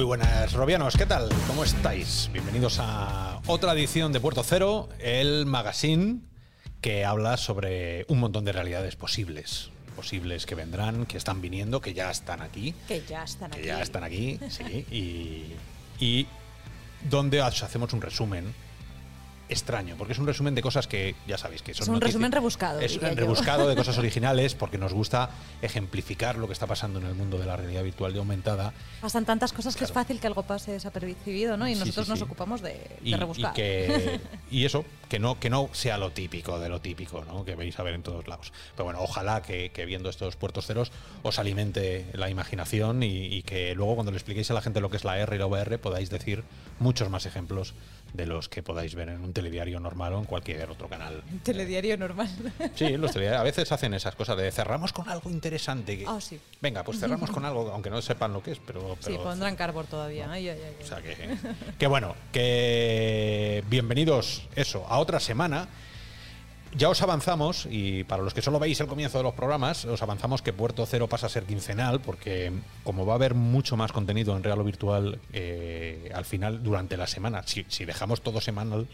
Muy buenas, Robianos, ¿qué tal? ¿Cómo estáis? Bienvenidos a otra edición de Puerto Cero, el magazine que habla sobre un montón de realidades posibles. Posibles que vendrán, que están viniendo, que ya están aquí. Que ya están Que aquí. ya están aquí, sí. Y, y donde os hacemos un resumen extraño, porque es un resumen de cosas que ya sabéis que son Es un noticias- resumen rebuscado, Es un rebuscado de cosas originales porque nos gusta ejemplificar lo que está pasando en el mundo de la realidad virtual y aumentada Pasan tantas cosas que es fácil que algo pase desapercibido, ¿no? Y Sí, nosotros sí, nos ocupamos de, de y, y rebuscar. que y eso que no que no sea lo típico de lo típico ¿no? que veis a ver en todos lados pero bueno ojalá que, que viendo estos puertos ceros os alimente la imaginación y, y que luego cuando le expliquéis a la gente lo que es la R y la VR podáis decir muchos más ejemplos de los que podáis ver en un telediario normal o en cualquier otro canal telediario normal. Sí, los telediarios a veces hacen esas cosas de cerramos con algo interesante. que- Ah, sí. Venga, pues cerramos con algo, aunque no sepan lo que es, pero. sí, pondrán carbor todavía. Ay, ay, ay, ay. o sea que, que bueno, que bienvenidos eso a otra semana. Ya os avanzamos, y para los que solo veis el comienzo de los programas, os avanzamos que Puerto Cero pasa a ser quincenal, porque como va a haber mucho más contenido en real o virtual eh, al final durante la semana, si, si dejamos todo semanal,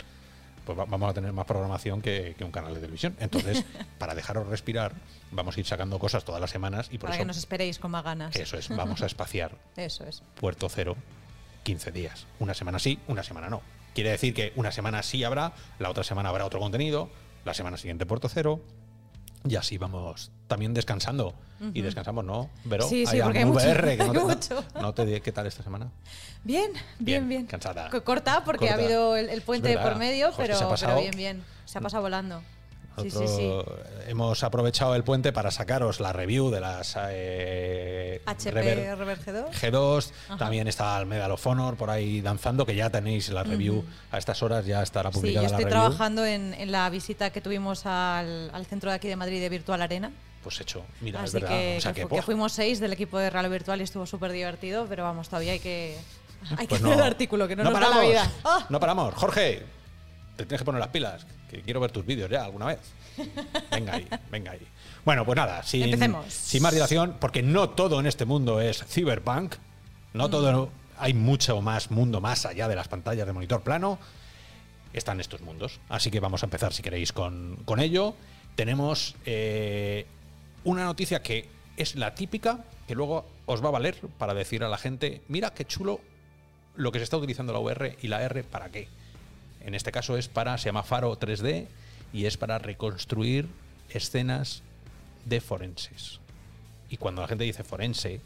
pues va- vamos a tener más programación que, que un canal de televisión. Entonces, para dejaros respirar, vamos a ir sacando cosas todas las semanas y por Para eso que nos esperéis con más ganas. eso es, vamos a espaciar Eso es. Puerto Cero 15 días. Una semana sí, una semana no. Quiere decir que una semana sí habrá, la otra semana habrá otro contenido, la semana siguiente Puerto Cero. Y así vamos también descansando. Y descansamos, ¿no? Pero Sí, sí, porque hay mucho, VR, que no hay te, mucho. no te di- ¿Qué tal esta semana? Bien, Bien, bien, bien. cansada. Co- Corta, porque Corta. ha habido el, el puente por medio, Joder, pero, pero bien, bien. Se ha pasado volando. Sí, sí, sí. Nosotros Hemos aprovechado el puente para sacaros la review de las eh, HP Rever- Rever G2. G2, también está el Medal of Honor por ahí danzando, que ya tenéis la review a estas horas, ya estará Sí, publicada yo estoy la review. trabajando en, en la visita que tuvimos al, al centro de aquí de Madrid de Virtual Arena. Pues hecho, mira, Así es verdad. que, o sea que que, fu- que ¡buah! fuimos seis del equipo de Real Virtual y estuvo súper divertido, pero vamos, todavía hay que, hay Pues que hacer el artículo, que no, nos da la paramos, vida. ¡Ah! No paramos. Jorge, te tienes que poner las pilas, que quiero ver tus vídeos ya alguna vez. Venga ahí, venga ahí. Bueno, pues nada, sin, Empecemos. sin más dilación, porque no todo en este mundo es cyberpunk, Mm. no todo, hay mucho más mundo más allá de las pantallas de monitor plano, están estos mundos. Así que vamos a empezar, si queréis, con, con ello. Tenemos eh, una noticia que es la típica, que luego os va a valer para decir a la gente, mira qué chulo lo que se está utilizando la VR y la R para qué. En este caso es para, se llama Faro 3D y es para reconstruir escenas de forenses. Y cuando la gente dice forense,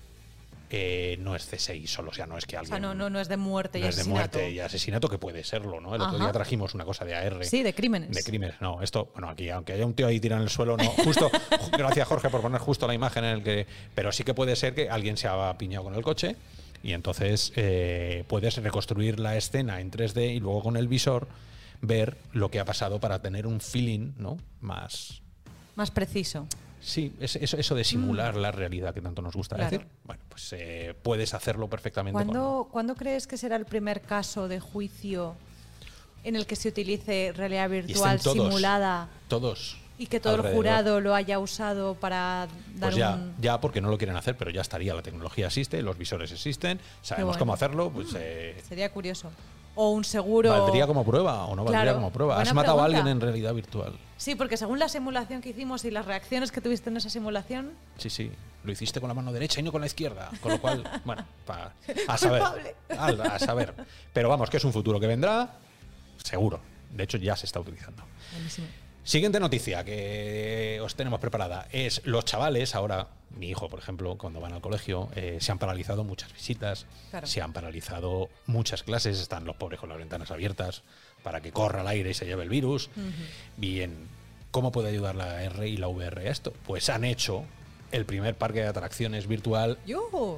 eh, no es C6 solo, o sea, no es que O alguien... sea, no, no, no es de muerte no y es de muerte y asesinato, que puede serlo, ¿no? El otro día trajimos una cosa de AR. Sí, de crímenes. De crímenes, no. Esto, bueno, aquí, aunque haya un tío ahí tirado en el suelo, no. Justo, gracias Jorge por poner justo la imagen en el que. Pero sí que puede ser que alguien se ha piñado con el coche y entonces eh, puedes reconstruir la escena en 3D y luego con el visor ver lo que ha pasado para tener un feeling, ¿no? Más. Más preciso. Sí, es- eso, eso de simular la realidad que tanto nos gusta Mm. Claro. decir. Bueno, pues eh, puedes hacerlo perfectamente. con- ¿Cuándo, ¿Cuándo crees que será el primer caso de juicio en el que se utilice realidad virtual todos, simulada Todos. Y que todo el jurado lo haya usado para dar Pues ya, un... ya porque no lo quieren hacer, pero ya estaría. La tecnología existe, los visores existen, sabemos bueno. cómo hacerlo, pues eh, Sería curioso. O un seguro... ¿valdría como prueba o no valdría como prueba? buena ¿Has matado a alguien en realidad virtual? Sí, porque según la simulación que hicimos y las reacciones que tuviste en esa simulación, Sí, sí. Lo hiciste con la mano derecha y no con la izquierda. Con lo cual, bueno, pa- a saber. A, a saber. Pero vamos, que es un futuro que vendrá, seguro. De hecho, ya se está utilizando. buenísimo. Siguiente noticia que os tenemos preparada es los chavales, ahora mi hijo, por ejemplo, cuando van al colegio, eh, se han paralizado muchas visitas, Claro. se han paralizado muchas clases, están los pobres con las ventanas abiertas para que corra el aire y se lleve el virus. Bien, ¿cómo puede ayudar la R y la VR a esto? Pues han hecho el primer parque de atracciones virtual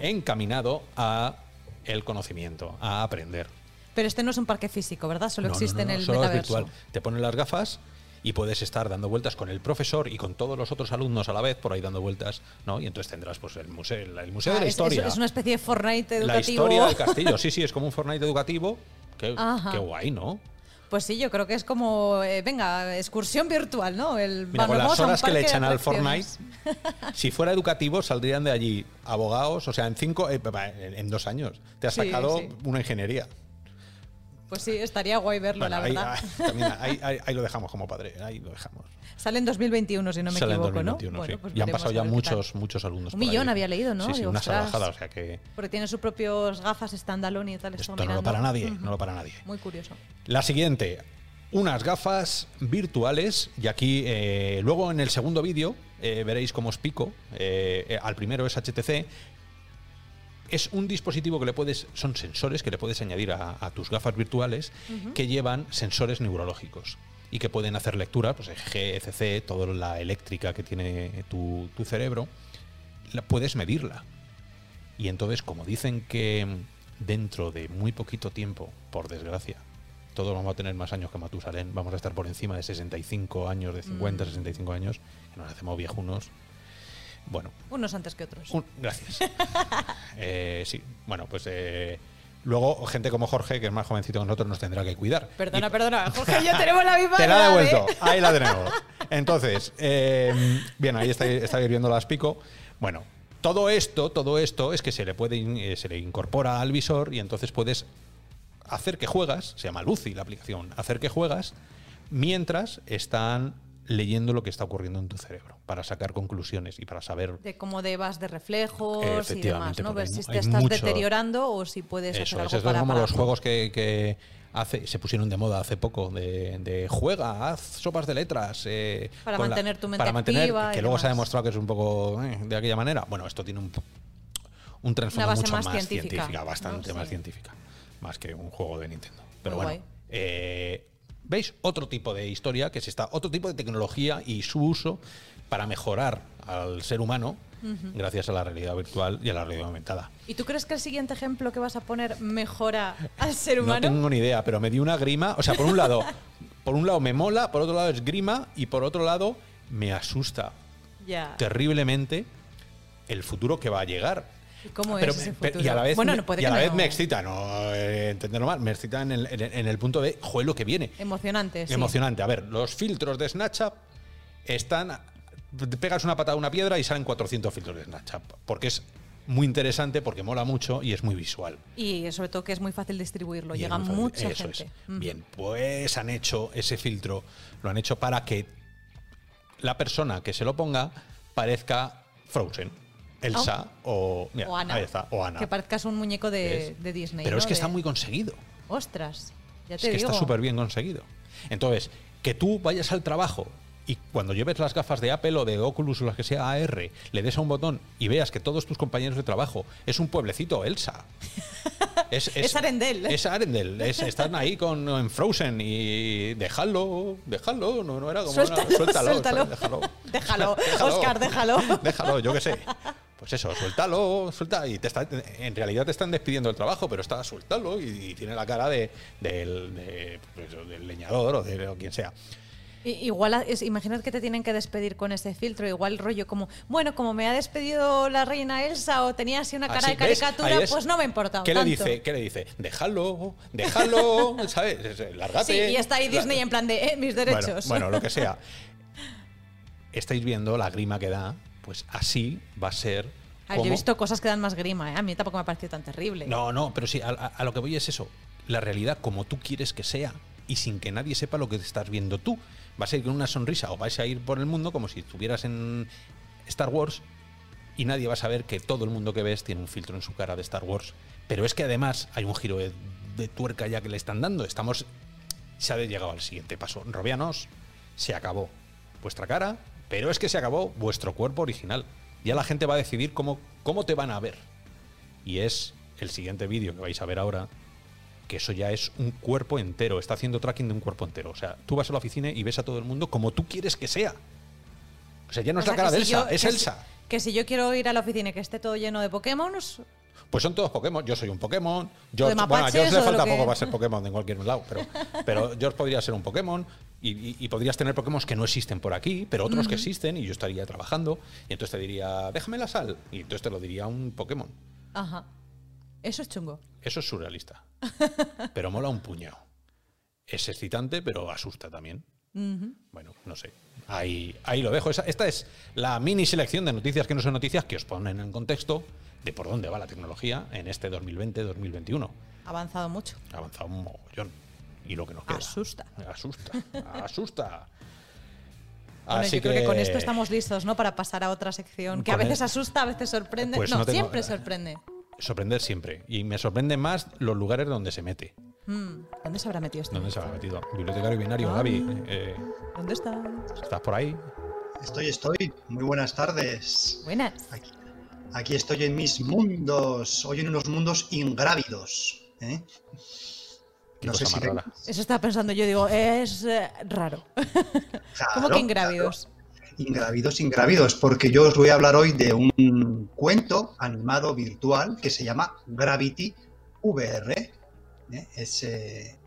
encaminado a el conocimiento, a aprender. Pero este no es un parque físico, ¿verdad? Solo No, existe no, no, en el solo es virtual. Te ponen las gafas y puedes estar dando vueltas con el profesor y con todos los otros alumnos a la vez por ahí dando vueltas, ¿no? Y entonces tendrás pues el museo, el museo Ah, de la es- historia. Es, una especie de Fortnite educativo. la historia del castillo, sí, sí, es como un Fortnite educativo. Qué, qué guay, ¿no? Pues sí, yo creo que es como, eh, venga, excursión virtual, ¿no? El, Mira, con las horas que le echan al. Fortnite, si fuera educativo, saldrían de allí abogados, o sea, en cinco, eh, en en dos años. Te has Sí, sacado sí. una ingeniería. Pues sí, estaría guay verlo, Bueno, la ahí, verdad. ahí- también ahí- ahí- ahí lo dejamos como padre, ahí lo dejamos. Sale en 2021, si no me Sale en equivoco, 2021, ¿no? Bueno, sí. pues y han pasado ya muchos, muchos alumnos. Un por millón ahí. había leído, ¿no? Sí, sí, Digo, una salvajada, o sea que Porque tiene sus propios gafas standalone y tal. esto no lo para nadie, no lo para nadie. Muy curioso. La siguiente, unas gafas virtuales. Y aquí, eh, luego en el segundo vídeo, eh, veréis cómo os pico. Eh, al primero es HTC. Es un dispositivo que le puedes, son sensores que le puedes añadir a, a tus gafas virtuales que llevan sensores neurológicos y que pueden hacer lectura, pues EGG, ECC, toda la eléctrica que tiene tu, tu cerebro, la, puedes medirla. Y entonces, como dicen que dentro de muy poquito tiempo, por desgracia, todos vamos a tener más años que Matusalén, vamos a estar por encima de 65 años, de 50, 65 años, que nos hacemos viejunos. Bueno, Unos antes que otros. un- gracias. Eh, sí, bueno, pues eh, luego gente como Jorge, que es más jovencito que nosotros, nos tendrá que cuidar. Perdona, Y- perdona. Jorge y yo tenemos la misma te la he edad, devuelto. ¿eh? Ahí la tenemos. Entonces, eh, bien, ahí estáis, estáis viendo las pico. Bueno, todo esto, todo esto es que se le puede eh, se le incorpora al visor y entonces puedes hacer que juegas, se llama Lucy la aplicación, hacer que juegas mientras están leyendo lo que está ocurriendo en tu cerebro para sacar conclusiones y para saber De cómo debas de reflejos y demás, ¿no? Ver si te estás mucho- deteriorando o si puedes Eso hacer algo esto es para como parar. los juegos que, que hace, se pusieron de moda hace poco, de, de juega, haz sopas de letras. eh, Para mantener tu mente para mantener, activa y Que luego se ha demostrado que es un poco eh, de aquella manera. Bueno, esto tiene un, un trasfondo mucho más científica, bastante Sí. más científica. Más que un juego de Nintendo. Pero Muy bueno. eh, ¿Veis? Otro tipo de historia que se está. Otro tipo de tecnología y su uso para mejorar al ser humano gracias a la realidad virtual y a la realidad aumentada. ¿Y tú crees que el siguiente ejemplo que vas a poner mejora al ser humano? No tengo ni idea, pero me dio una grima. O sea, por un lado, por un lado me mola, por otro lado es grima y por otro lado me asusta terriblemente el futuro que va a llegar. ¿Y cómo Pero es ese pero- y a la vez, bueno, no puede y a la vez no. me excita, no eh, entenderlo mal, me excita en el, en el- en el punto de, joder, lo que viene. Emocionante, sí. Emocionante. A ver, los filtros de Snapchat están. Te pegas una patada a una piedra y salen 400 filtros de Snapchat. Porque es muy interesante, porque mola mucho y es muy visual. Y sobre todo que es muy fácil distribuirlo. Y Llega fácil. mucha Eso gente. es. Bien, pues han hecho ese filtro, lo han hecho para que la persona que se lo ponga parezca Frozen, Elsa o, mira, o Ana. ahí está, o Ana. Que parezcas un muñeco de, Disney. Pero ¿no? es que está muy conseguido. Ostras, ya Es te que digo. está súper bien conseguido. Entonces, que tú vayas al trabajo y cuando lleves las gafas de Apple o de Oculus o las que sea AR, le des a un botón y veas que todos tus compañeros de trabajo es un pueblecito Elsa. Es, Es Arendelle. Es Arendelle. Es- están ahí con, en Frozen y déjalo, déjalo. No, no era como. Suéltalo, era- suéltalo, suéltalo. déjalo. Déjalo, Óscar, déjalo. Déjalo, yo qué sé. Pues eso, suéltalo, suelta. Y te está, en realidad te están despidiendo del trabajo, pero está suéltalo y, y tiene la cara de, del, de, pues del leñador o de o quien sea. Igual, es, imaginad que te tienen que despedir con ese filtro, igual rollo como, bueno, como me ha despedido la reina Elsa o tenía así una cara Así, de caricatura, pues no me ha importado ¿Qué tanto. le dice? ¿Qué le dice? Déjalo, déjalo, ¿sabes? Es- Lárgate. Sí, y está ahí Disney en plan de, eh, mis Bueno, derechos. Bueno, lo que sea. Estáis viendo la grima que da, pues así va a ser. A ver, yo he visto cosas que dan más grima, ¿eh? a mí tampoco me ha parecido tan terrible. No, no, pero sí, a lo que voy es eso. La realidad como tú quieres que sea y sin que nadie sepa lo que estás viendo tú. Vas a ir con una sonrisa o vas a ir por el mundo como si estuvieras en Star Wars y nadie va a saber que todo el mundo que ves tiene un filtro en su cara de Star Wars. Pero es que además hay un giro de, de tuerca ya que le están dando. Estamos. Se ha llegado al siguiente paso. Robianos, se acabó vuestra cara, pero es que se acabó vuestro cuerpo original. Ya la gente va a decidir cómo, cómo te van a ver. Y es el siguiente vídeo que vais a ver ahora, que eso ya es un cuerpo entero, está haciendo tracking de un cuerpo entero. O sea, tú vas a la oficina y ves a todo el mundo como tú quieres que sea. O sea, ya no O es la cara de si Elsa, yo- es que si- Elsa. que si yo quiero ir a la oficina y que esté todo lleno de Pokémon, Pues son todos Pokémon. Yo soy un Pokémon. George, de bueno, a George le de falta que- poco para ser Pokémon en cualquier lado, pero, pero George podría ser un Pokémon y, podrías tener Pokémon que no existen por aquí, pero otros que existen y yo estaría trabajando y entonces te diría, déjame la sal y entonces te lo diría un Pokémon. ajá. Eso es chungo. Eso es surrealista. Pero mola un puñado. es excitante, pero asusta también. Bueno, no sé. Ahí, ahí lo dejo. Esa- esta es la mini selección de noticias que no son noticias que os ponen en contexto de por dónde va la tecnología en este 2020-2021. Ha avanzado mucho. Ha avanzado un mogollón. Y lo que nos queda. Asusta. Asusta. Asusta. Bueno, Así yo creo que con esto estamos listos, ¿no? Para pasar a otra sección que a veces el- asusta, a veces sorprende. Pues no, no tengo- siempre sorprende. Sorprender siempre. Y me sorprenden más los lugares donde se mete. Mm, ¿Dónde se habrá metido esto? ¿Dónde se habrá metido? Bibliotecario binario, Ah. Gaby. eh, ¿Dónde está? ¿Estás por ahí? Estoy, estoy. Muy buenas tardes. Buenas. Aquí, aquí estoy en mis mundos. Hoy en unos mundos ingrávidos. ¿eh? No sé si rara. Eso estaba pensando yo, digo, es eh, raro. ¿Cómo Claro, que ingrávidos? claro. Ingrávidos, ingrávidos, porque yo os voy a hablar hoy de un cuento animado virtual que se llama Gravity VR. ¿eh? Es, eh,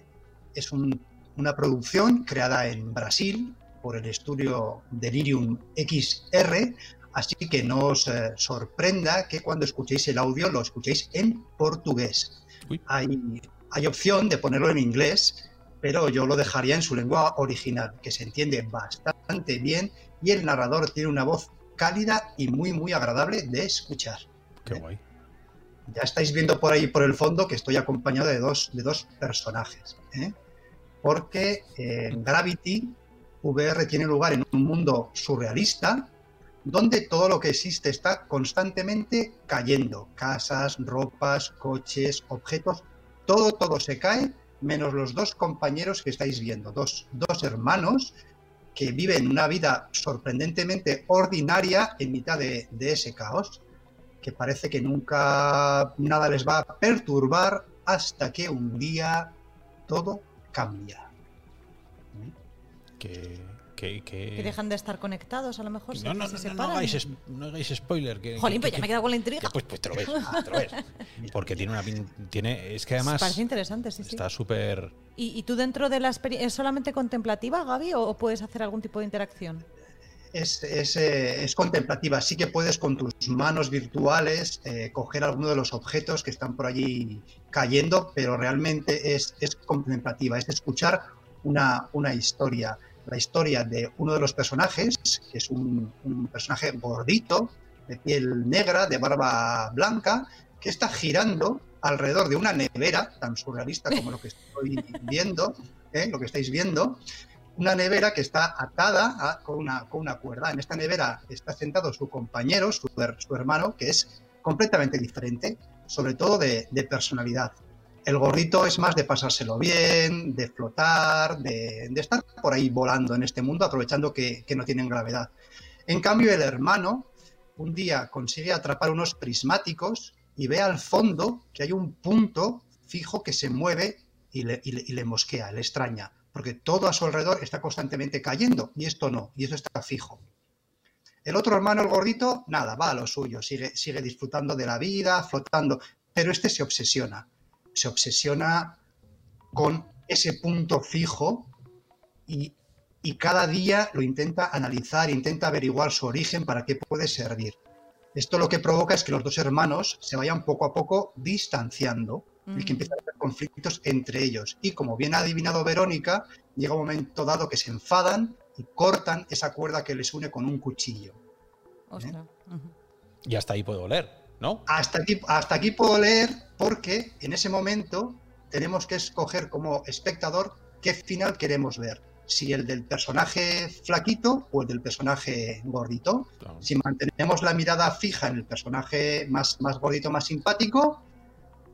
es un- una producción creada en Brasil por el estudio Delirium XR, así que no os eh, sorprenda que cuando escuchéis el audio lo escuchéis en portugués. Uy. Hay, hay opción de ponerlo en inglés, pero yo lo dejaría en su lengua original, que se entiende bastante bien y el narrador tiene una voz cálida y muy muy agradable de escuchar. Qué guay. Ya estáis viendo por ahí por el fondo que estoy acompañado de dos, de dos personajes. ¿eh? Porque eh, Gravity VR tiene lugar en un mundo surrealista donde todo lo que existe está constantemente cayendo. Casas, ropas, coches, objetos, todo, todo se cae, menos los dos compañeros que estáis viendo, dos, dos hermanos que viven una vida sorprendentemente ordinaria en mitad de, de ese caos que parece que nunca nada les va a perturbar hasta que un día todo cambia. Que, que, que- Que dejan de estar conectados, a lo mejor. No, se- no, se no, no, hagáis, no hagáis spoiler. Que, Jolín, pues ya que- me he quedado con la intriga. pues, pues te lo ves, te lo ves. Porque tiene una tiene Es que además Parece interesante, sí, está súper. ¿Y, y tú dentro de la experiencia, es solamente contemplativa, Gaby, o, o puedes hacer algún tipo de interacción? Es, es, eh, es contemplativa, sí que puedes con tus manos virtuales eh, coger alguno de los objetos que están por allí cayendo, pero realmente es, es contemplativa, es escuchar una, una historia. La historia de uno de los personajes, que es un, un personaje gordito, de piel negra, de barba blanca, que está girando alrededor de una nevera, tan surrealista como lo que estoy viendo, ¿eh? lo que estáis viendo, una nevera que está atada a- con, una, con una cuerda. En esta nevera está sentado su compañero, su, su hermano, que es completamente diferente, sobre todo de, de personalidad. El gordito es más de pasárselo bien, de flotar, de, estar por ahí volando en este mundo, aprovechando que, no tienen gravedad. En cambio, el hermano un día consigue atrapar unos prismáticos y ve al fondo que hay un punto fijo que se mueve y le mosquea, le extraña, porque todo a su alrededor está constantemente cayendo y esto no, y eso está fijo. El otro hermano, el gordito, nada, va a lo suyo, sigue, sigue disfrutando de la vida, flotando, pero este se obsesiona, se obsesiona con ese punto fijo y, y cada día lo intenta analizar, intenta averiguar su origen para qué puede servir. Esto lo que provoca es que los dos hermanos se vayan poco a poco distanciando y que Mm. empiezan a haber conflictos entre ellos. Y como bien ha adivinado Verónica, llega un momento dado que se enfadan y cortan esa cuerda que les une con un cuchillo. Ujú. Y hasta ahí puedo leer, ¿no? Hasta aquí, hasta aquí puedo leer porque en ese momento tenemos que escoger como espectador qué final queremos ver. Si el del personaje flaquito o el del personaje gordito. Claro. Si mantenemos la mirada fija en el personaje más, más gordito, más simpático,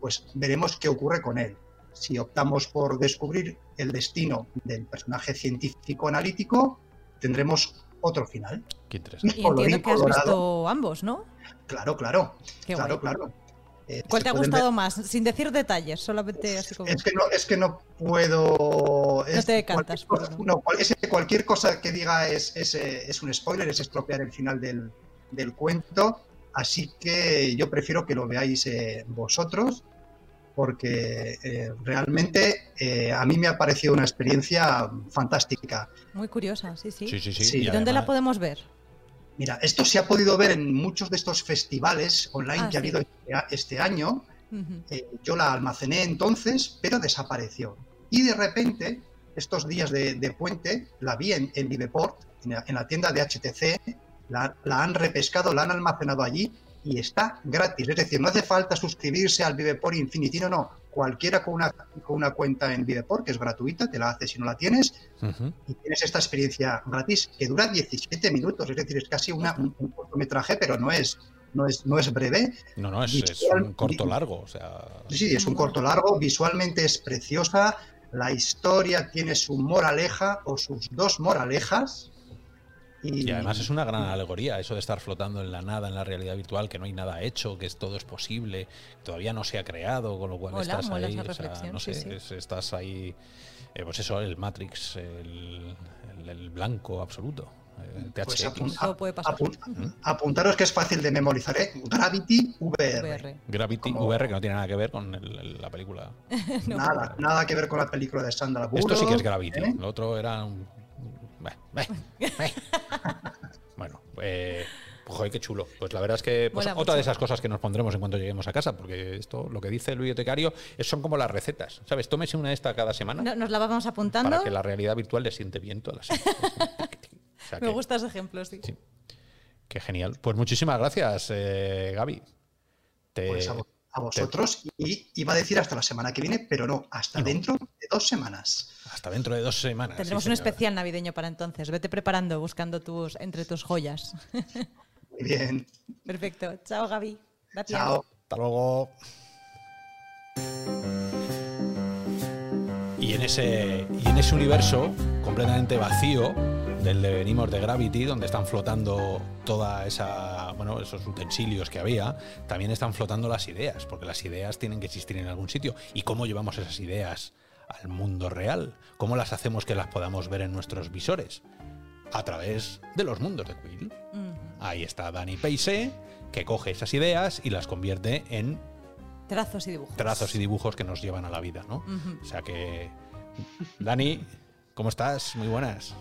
pues veremos qué ocurre con él. Si optamos por descubrir el destino del personaje científico analítico, tendremos otro final. Qué interesante. Y entiendo que has colorado. visto ambos, ¿no? Claro, claro. Qué claro, guay. claro. Eh, ¿Cuál te ha ver- gustado más? Sin decir detalles, solamente así como. Es que no, es que no puedo. es te decantas cualquier cosa- no, cual- es que cualquier cosa que diga es, es, eh, es un spoiler, es estropear el final del, del cuento. Así que yo prefiero que lo veáis eh, vosotros, porque eh, realmente eh, a mí me ha parecido una experiencia fantástica. Muy curiosa, sí, sí. Sí, sí, sí. Sí. y ¿Y dónde la podemos ver? Mira, esto se ha podido ver en muchos de estos festivales online Ah, que ha habido este a- este año. Eh, yo la almacené entonces, pero desapareció. Y de repente estos días de, de puente, la vi en, en Viveport, en la, en la tienda de HTC, la, la han repescado, la han almacenado allí y está gratis. Es decir, no hace falta suscribirse al Viveport Infinity, no, no. Cualquiera con una, con una cuenta en Viveport, que es gratuita, te la hace si no la tienes, y tienes esta experiencia gratis que dura 17 minutos. Es decir, es casi una- un, un cortometraje, pero no es, no es, no es breve. No, no, es, es un corto largo. O sea, sí, es un corto largo, visualmente es preciosa, la historia tiene su moraleja o sus dos moralejas. Y, Y además es una gran alegoría, eso de estar flotando en la nada, en la realidad virtual, que no hay nada hecho, que es, todo es posible, todavía no se ha creado, con lo cual Mola, estás mola ahí, esa o sea, no sé, sí, sí. es- estás ahí, eh, pues eso, el Matrix, el, el- el blanco absoluto, eh, Pues apun- puede pasar. apun- apuntaros que es fácil de memorizar, ¿eh? Gravity VR. VR. Gravity como- VR, que no tiene nada que ver con el- el- la película. No, Nada, nada que ver con la película de Sandra Bullock. Esto sí que es Gravity, ¿eh? lo otro era un... Beh, beh. Bueno, eh, pues, joder, qué chulo. Pues la verdad es que pues, otra de esas cosas que nos pondremos en cuanto lleguemos a casa, porque esto, lo que dice el bibliotecario, es- son como las recetas. ¿Sabes? Tómese una de esta cada semana No- Nos la vamos apuntando. para que la realidad virtual le siente bien todas las semanas. O sea Me que- gusta ese ejemplo, sí. Sí. Qué genial. Pues muchísimas gracias, eh, Gaby. Te- Pues a, vo- a vosotros. Y iba a decir hasta la semana que viene, pero no, hasta No. dentro de dos semanas. Hasta dentro de dos semanas. Tendremos sí, un especial navideño para entonces. Vete preparando, buscando tus entre tus joyas. Muy bien. Perfecto. Chao, Gaby. Gracias. Chao. Hasta luego. Y en ese, y en ese universo completamente vacío del de venimos de Gravity, donde están flotando toda esa, bueno, esos utensilios que había, también están flotando las ideas, porque las ideas tienen que existir en algún sitio. ¿Y cómo llevamos esas ideas al mundo real? ¿Cómo las hacemos que las podamos ver en nuestros visores? A través de los mundos de Quill. Ahí está Dani Peise, que coge esas ideas y las convierte en Trazos y dibujos. trazos y dibujos que nos llevan a la vida, ¿no? Ujú. O sea que. Dani, ¿cómo estás? Muy buenas.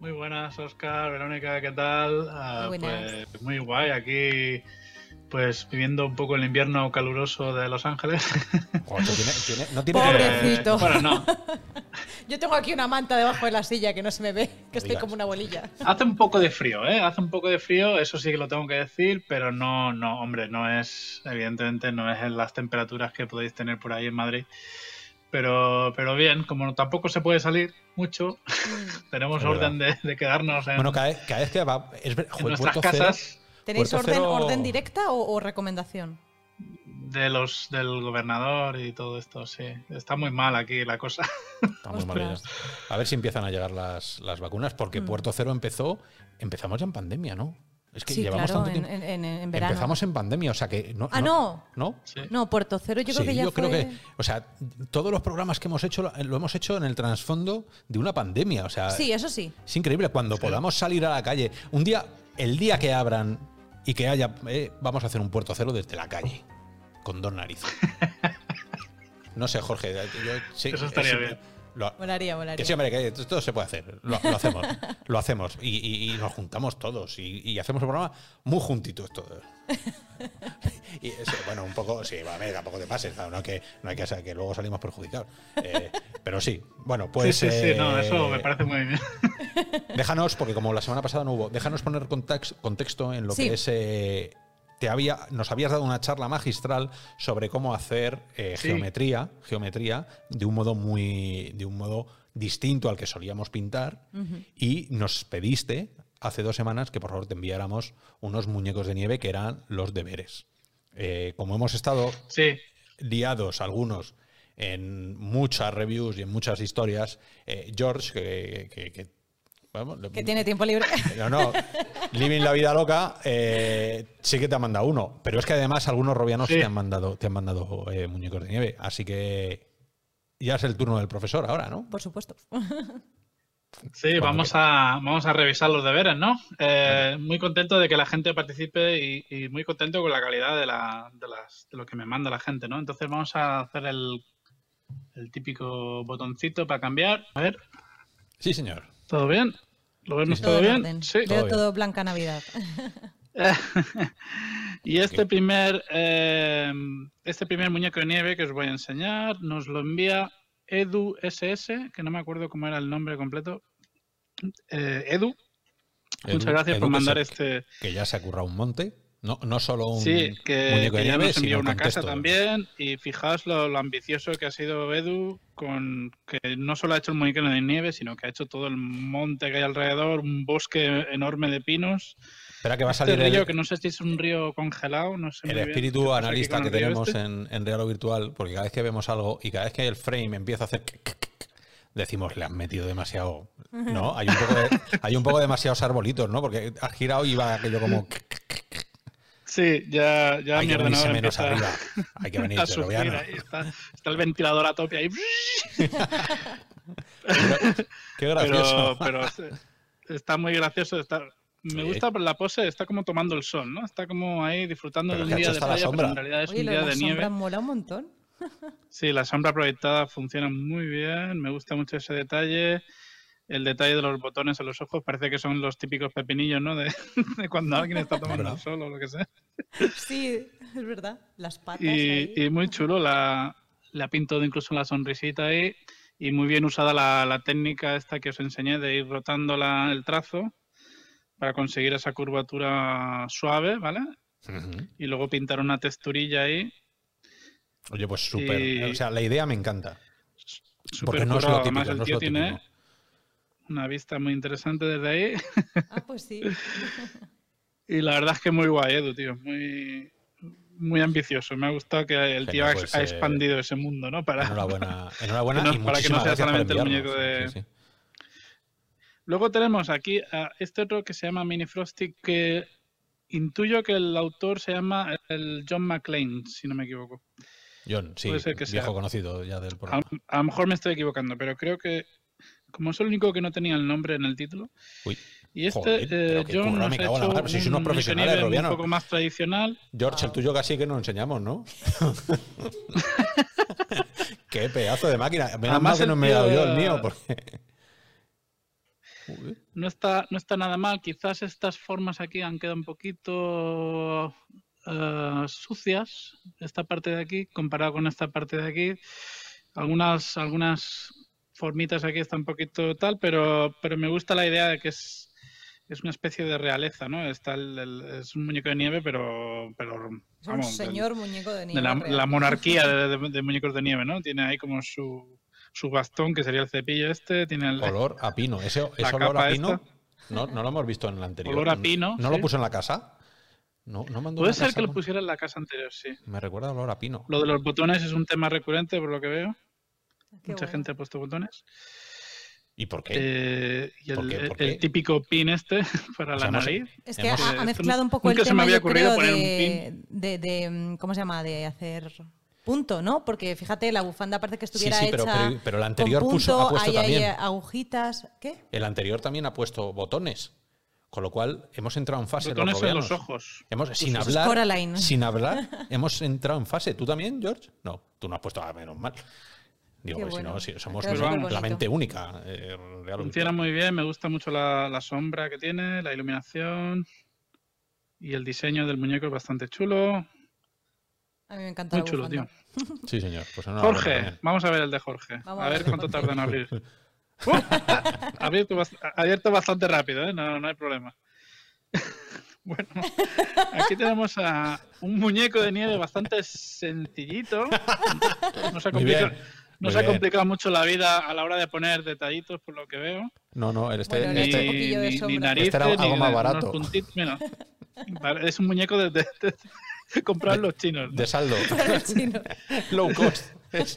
Muy buenas, Oscar, Verónica, ¿qué tal? Ah, Muy buenas. pues muy guay, aquí pues viviendo un poco el invierno caluroso de Los Ángeles. Joder, tú tiene- tiene- no tiene Pobrecito. Eh, bueno, no, Yo tengo aquí una manta debajo de la silla que no se me ve, que estoy digas. como una bolilla. hace un poco de frío, ¿eh? Hace un poco de frío, eso sí que lo tengo que decir, pero no, no, hombre, no es, evidentemente no es en las temperaturas que podéis tener por ahí en Madrid. Pero, pero bien, como tampoco se puede salir mucho, Mm. tenemos Es orden de, de quedarnos en, Bueno, cada vez, cada vez que va. Es, ver- en joder, nuestras Cero- casas ¿Tenéis orden, Cero- orden directa o, o recomendación? de los del gobernador y todo esto, sí. Está muy mal aquí la cosa. Está muy mal ya. A ver si empiezan a llegar las, las vacunas, porque Mm. Puerto Cero empezó. Empezamos ya en pandemia, ¿no? Es que sí, llevamos claro, tanto tiempo. en- en- en verano. Empezamos en pandemia, o sea que. No, Ah, no. ¿No? Sí. No, Puerto Cero yo creo Sí, que ya yo fue... creo que, o sea, todos los programas que hemos hecho lo, lo hemos hecho en el trasfondo de una pandemia. O sea, Sí, eso sí. es increíble cuando podamos salir a la calle. Un día, el día que abran y que haya, eh, vamos a hacer un puerto cero desde la calle, con dos narices. No sé, Jorge, yo sí, Eso estaría es- bien. Lo- Molaría, molaría. que sí, hombre, que esto se puede hacer. Lo, lo hacemos. lo hacemos. Y, y- y nos juntamos todos. Y, y hacemos el programa muy juntitos todos. y eso, bueno, un poco, sí, va, a ver, tampoco te pases. claro, No, hay que, no hay que, ser- que luego salimos perjudicados. Eh, pero sí, bueno, pues. sí, sí, sí, no, eh, eso me parece muy bien. Déjanos, porque como la semana pasada no hubo, déjanos poner context- contexto en lo Sí. que es. eh, te había, nos habías dado una charla magistral sobre cómo hacer eh, Sí. geometría, geometría de un modo muy, de un modo distinto al que solíamos pintar, y nos pediste hace dos semanas que por favor te enviáramos unos muñecos de nieve que eran los deberes. Eh, como hemos estado Sí, liados algunos en muchas reviews y en muchas historias, eh, George, que, que- que- vamos, Que tiene tiempo libre. no, no. Living la vida loca, eh, sí que te ha mandado uno. Pero es que además algunos robianos Sí. te han mandado, te han mandado eh, muñecos de nieve. Así que ya es el turno del profesor ahora, ¿no? Por supuesto. sí, vamos a, vamos a revisar los deberes, ¿no? Eh, muy contento de que la gente participe y, y muy contento con la calidad de, la, de, las, de lo que me manda la gente, ¿no? Entonces vamos a hacer el, el típico botoncito para cambiar. A ver, Sí, señor. ¿Todo bien? ¿Lo vemos todo en bien? Sí. Todo Veo bien. todo Blanca Navidad. y este primer, eh, este primer muñeco de nieve que os voy a enseñar nos lo envía Edu SS, que no me acuerdo cómo era el nombre completo. Eh, Edu, Edu- muchas gracias Edu por que mandar se- este. Que ya se ha currado un monte. No, no solo un Sí, que, muñeco de que ya nieve, nos sino envió el una casa también. Y fijaos lo, lo ambicioso que ha sido Edu, con que no solo ha hecho el muñeco de nieve, sino que ha hecho todo el monte que hay alrededor, un bosque enorme de pinos. Espera que va a Este salir el, río, que no sé si es un río congelado, no sé. el muy espíritu analista que el tenemos este. en, en real o virtual, porque cada vez que vemos algo y cada vez que el frame empieza a hacer decimos le han metido demasiado no hay un poco de, hay un poco demasiados arbolitos no porque ha girado y va aquello como Sí, ya, ya hay mi que venirse ordenador menos empieza arriba hay que a Loviano. ahí, está, está el ventilador a tope ahí. qué gracioso pero, pero está muy gracioso. Está, me Sí. gusta la pose, está como tomando el sol, ¿no? Está como ahí disfrutando Pero de un día de playa, pero sombra. en realidad es Oye, un día la de nieve. mola un montón. Sí, la sombra proyectada funciona muy bien, me gusta mucho ese detalle. El detalle de los botones en los ojos parece que son los típicos pepinillos, ¿no? De, de cuando alguien está tomando ¿Verdad? el sol o lo que sea. Sí, es verdad. Las patas. Y, ahí. y muy chulo, la, le ha pintado incluso la sonrisita ahí y muy bien usada la, la técnica esta que os enseñé de ir rotando la- el trazo para conseguir esa curvatura suave, ¿vale? Y luego pintar una texturilla ahí. oye pues súper Y- o sea la idea me encanta súper porque no es lo típico Además, el no es tío lo tiene típico una vista muy interesante desde ahí. Ah, pues sí. Y la verdad es que muy guay, Edu, tío. Muy, muy ambicioso. Me ha gustado que el tío Genial, ha, pues, ha eh, expandido ese mundo, ¿no? Para, enhorabuena enhorabuena Que no- y para que no sea solamente el muñeco de- Sí, sí, sí. Luego tenemos aquí a este otro que se llama Mini Frosty, que intuyo que el autor se llama el John McClane, si no me equivoco. John sí Puede ser que viejo sea. conocido ya del A, programa a lo mejor me estoy equivocando, pero creo que como es el único que no tenía el nombre en el título. Uy. Y este Joder, eh, John nos ha hecho mar, sois un unos profesionales, poco más tradicional. George, el tuyo casi que no enseñamos, ¿no? Qué pedazo de máquina. Menos Además, mal que no me he dado yo el mío, porque. No está, no está nada mal. Quizás estas formas aquí han quedado un poquito eh, sucias, esta parte de aquí, comparado con esta parte de aquí. Algunas, algunas formitas aquí están un poquito tal, pero, pero me gusta la idea de que es, es una especie de realeza, ¿no? Está el- el- es un muñeco de nieve, pero, pero Es un señor muñeco de nieve. de la, la monarquía de, de- de muñecos de nieve, ¿no? Tiene ahí como su, su bastón, que sería el cepillo este, tiene el, olor a pino. Ese, La ese olor a pino. esta. No, no lo hemos visto en el anterior. Olor a pino, ¿No lo sí. puso en la casa? No, no mandó Puede ser casa que lo con- pusiera en la casa anterior, sí. Me recuerda a olor a pino. Lo de los botones es un tema recurrente, por lo que veo. Qué Mucha bueno. gente ha puesto botones. ¿Y por qué? Eh, y ¿Por el, qué? el- ¿Por el qué? típico pin este para O la sea, nariz. Es que Hemos- ha, mezclado un poco el nunca se me tema, había ocurrido un de, de, de, mm, ¿cómo se llama? De hacer punto, ¿no? Porque fíjate, la bufanda parece que Sí, estuviera sí, pero, hecha pero, pero el con anterior puso, ha puesto hay también. agujitas. ¿Qué? El anterior también ha puesto botones. Con lo cual hemos entrado en fase. Botones los en los ojos. Hemos, sin hablar, sin hablar, hemos entrado en fase. ¿Tú también, George? No, tú no has puesto a menos mal. Digo, si no, si somos la mente única. eh, Funciona muy bien, me gusta mucho la, la sombra que tiene, la iluminación. Y el diseño del muñeco es bastante chulo. A mí me encanta Muy chulo, tío. Sí, señor. Pues Jorge, vamos a ver el de Jorge. Vamos a ver cuánto tarda en abrir. ¡Uh! Ha abierto, abierto bastante rápido, ¿eh? no, no hay problema. bueno, aquí tenemos a un muñeco de nieve bastante sencillito. No se ha Muy complicado, bien, no muy se ha complicado mucho la vida a la hora de poner detallitos, por lo que veo. No, no, el este, Bueno, este- de ni, ni sombra. narices, Este era algo ni más barato. mira. Es un muñeco de, de- de comprar los chinos. ¿no? de saldo. Low cost. Es-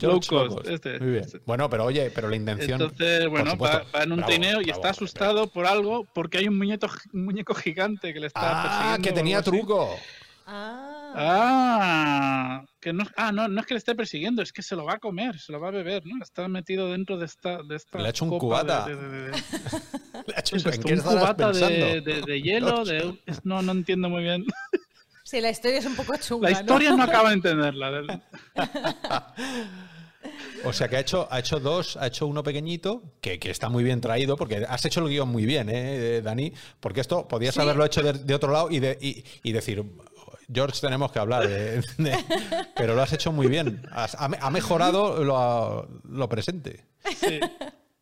Low cost, este. Muy bien. Bueno, pero oye, pero la intención. Entonces, bueno, va, va en un Bravo, trineo y bravo, está asustado por algo porque hay un muñeco, un muñeco gigante que le está Ah, persiguiendo. que tenía así. Ah. Ah, que no, ah no, no es que le esté persiguiendo, es que se lo va a comer, se lo va a beber, ¿no? Está metido dentro de esta. De esta Le ha hecho un cubata. de- de- de- de- Le ha hecho eso, un- ¿En qué un estarás cubata de, pensando? de- de hielo. De, es- no, no entiendo muy bien. Sí, la historia es un poco chunga. La historia no acaba de entenderla. O sea que ha hecho, ha hecho dos, ha hecho uno pequeñito, que, que está muy bien traído, porque has hecho el guion muy bien, ¿eh, Dani? Porque esto podías Sí. haberlo hecho de, de otro lado y, de, y, y decir, George, tenemos que hablar. de- de- pero lo has hecho muy bien. Has- ha, ha mejorado lo, lo presente. Sí,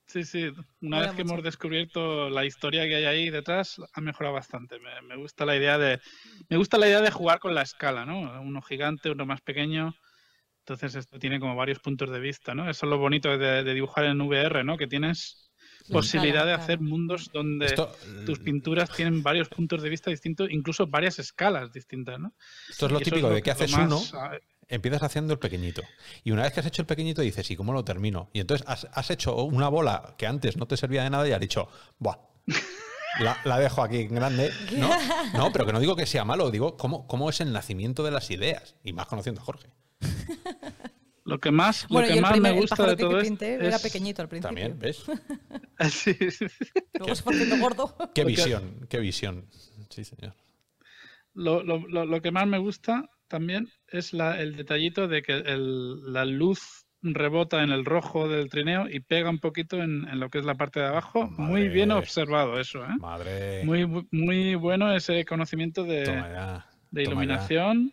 sí, sí. Una vez que mucho. hemos descubierto la historia que hay ahí detrás, ha mejorado bastante. Me, me gusta la idea de. Me gusta la idea de jugar con la escala, ¿no? Uno gigante, uno más pequeño. Entonces esto tiene como varios puntos de vista, ¿no? Eso es lo bonito de, de dibujar en VR, ¿no? Que tienes posibilidad de hacer claro. mundos donde Esto, tus pinturas tienen varios puntos de vista distintos, incluso varias escalas distintas, ¿no? esto es lo Y típico lo- de que haces más, uno, ah, empiezas haciendo el pequeñito. Y una vez que has hecho el pequeñito, dices, ¿y cómo lo termino? Y entonces has, has hecho una bola que antes no te servía de nada y has dicho, ¡buah! La, la dejo aquí en grande. ¿no? no, pero que no digo que sea malo, digo cómo, cómo es el nacimiento de las ideas. Y más conociendo a Jorge. Lo que más, Bueno, lo que más primer me gusta de todo que pinté era es- pequeñito al principio. También, ¿ves? Sí, sí, sí. Luego fue haciendo gordo. Qué visión, qué visión. Sí, señor. Lo, lo- lo- lo que más me gusta también es la- el detallito de que el- la luz rebota en el rojo del trineo y pega un poquito en, en lo que es la parte de abajo. Muy bien observado eso, ¿eh? Madre. Muy, muy bueno ese conocimiento de, ya, de iluminación.